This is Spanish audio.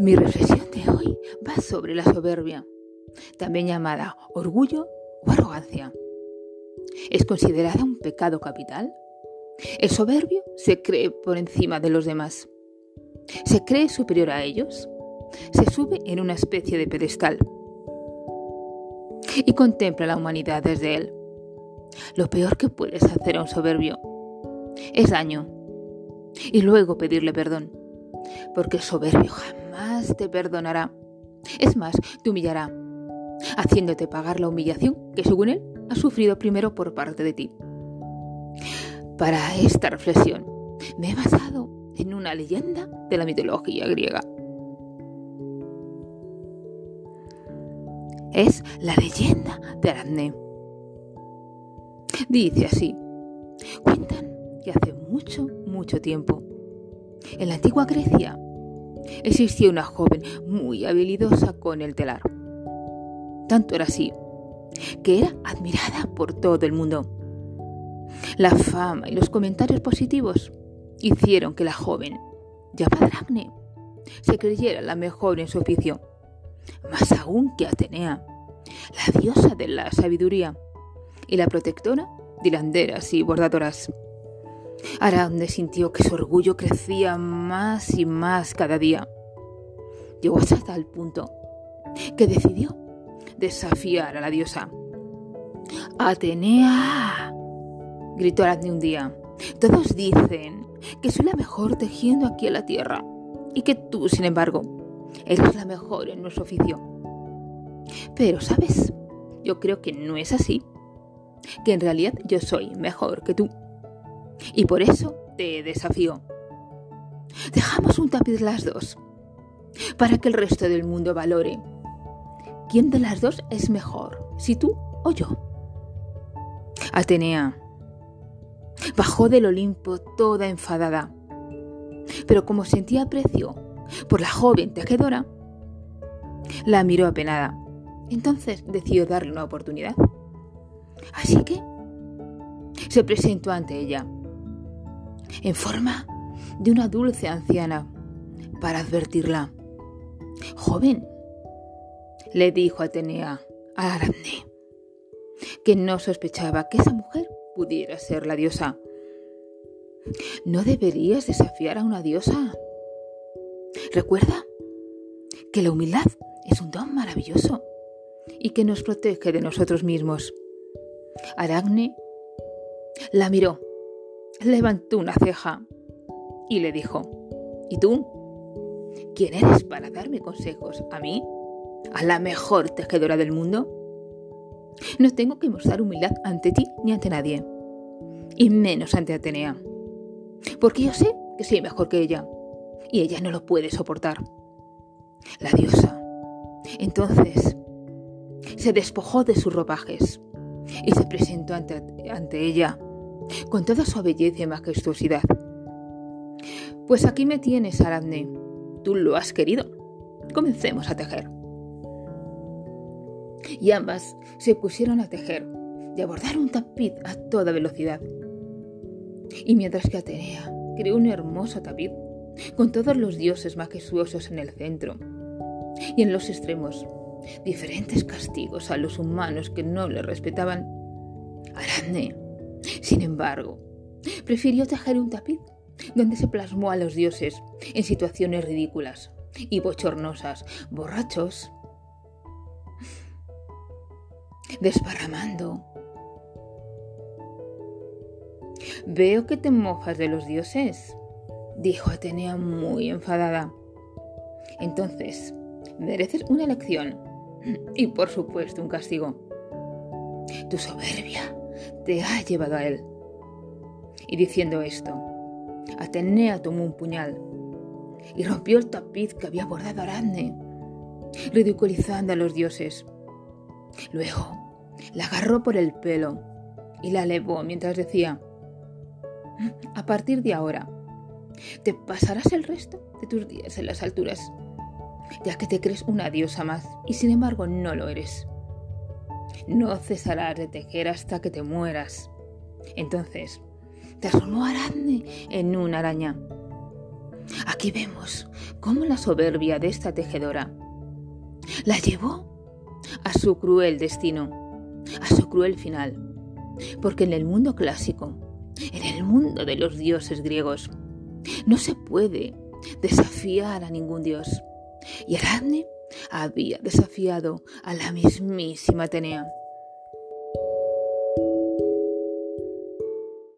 Mi reflexión de hoy va sobre la soberbia, también llamada orgullo o arrogancia. ¿Es considerada un pecado capital? El soberbio se cree por encima de los demás. Se cree superior a ellos. Se sube en una especie de pedestal y contempla la humanidad desde él. Lo peor que puedes hacer a un soberbio es daño y luego pedirle perdón, porque el soberbio jamás te perdonará. Es más, te humillará, haciéndote pagar la humillación que según él ha sufrido primero por parte de ti. Para esta reflexión me he basado en una leyenda de la mitología griega. Es la leyenda de Aracne. Dice así, cuentan que hace mucho, mucho tiempo, en la antigua Grecia, existía una joven muy habilidosa con el telar. Tanto era así que era admirada por todo el mundo. La fama y los comentarios positivos hicieron que la joven, llamada Aracne, se creyera la mejor en su oficio, más aún que Atenea, la diosa de la sabiduría y la protectora de hilanderas y bordadoras. Aracne sintió que su orgullo crecía más y más cada día. Llegó hasta tal punto que decidió desafiar a la diosa. Atenea, gritó Aracne un día. Todos dicen que soy la mejor tejiendo aquí en la tierra y que tú, sin embargo, eres la mejor en nuestro oficio. Pero, ¿sabes? Yo creo que no es así, que en realidad yo soy mejor que tú. Y por eso te desafío. Dejamos un tapiz las dos, para que el resto del mundo valore. ¿Quién de las dos es mejor, si tú o yo? Atenea bajó del Olimpo toda enfadada, pero como sentía aprecio por la joven tejedora, la miró apenada. Entonces decidió darle una oportunidad. Así que se presentó ante ella, en forma de una dulce anciana, para advertirla. Joven, le dijo Atenea a Aracne, que no sospechaba que esa mujer pudiera ser la diosa. No deberías desafiar a una diosa. Recuerda que la humildad es un don maravilloso y que nos protege de nosotros mismos. Aracne la miró, levantó una ceja y le dijo, ¿y tú? ¿Quién eres para darme consejos? ¿A mí? ¿A la mejor tejedora del mundo? No tengo que mostrar humildad ante ti ni ante nadie, y menos ante Atenea, porque yo sé que soy mejor que ella, y ella no lo puede soportar. La diosa, entonces, se despojó de sus ropajes y se presentó ante, ante ella con toda su belleza y majestuosidad. Pues aquí me tienes, Aradne. Tú lo has querido. Comencemos a tejer y ambas se pusieron a tejer y a un tapiz a toda velocidad. Y mientras que Atenea creó un hermoso tapiz con todos los dioses majestuosos en el centro y en los extremos, diferentes castigos a los humanos que no le respetaban, Aracne, sin embargo, prefirió tejer un tapiz donde se plasmó a los dioses en situaciones ridículas y bochornosas, borrachos desparramando. Veo que te mofas de los dioses, dijo Atenea muy enfadada. Entonces, mereces una lección y por supuesto un castigo. Tu soberbia te ha llevado a él. Y diciendo esto, Atenea tomó un puñal y rompió el tapiz que había bordado Aracne, ridiculizando a los dioses. Luego la agarró por el pelo y la elevó mientras decía, a partir de ahora, te pasarás el resto de tus días en las alturas, ya que te crees una diosa más y sin embargo no lo eres. No cesarás de tejer hasta que te mueras. Entonces, transformó a Aracne en una araña. Aquí vemos como la soberbia de esta tejedora la llevó a su cruel destino, a su cruel final. Porque en el mundo clásico, en el mundo de los dioses griegos, no se puede desafiar a ningún dios. Y Ariadne había desafiado a la mismísima Atenea.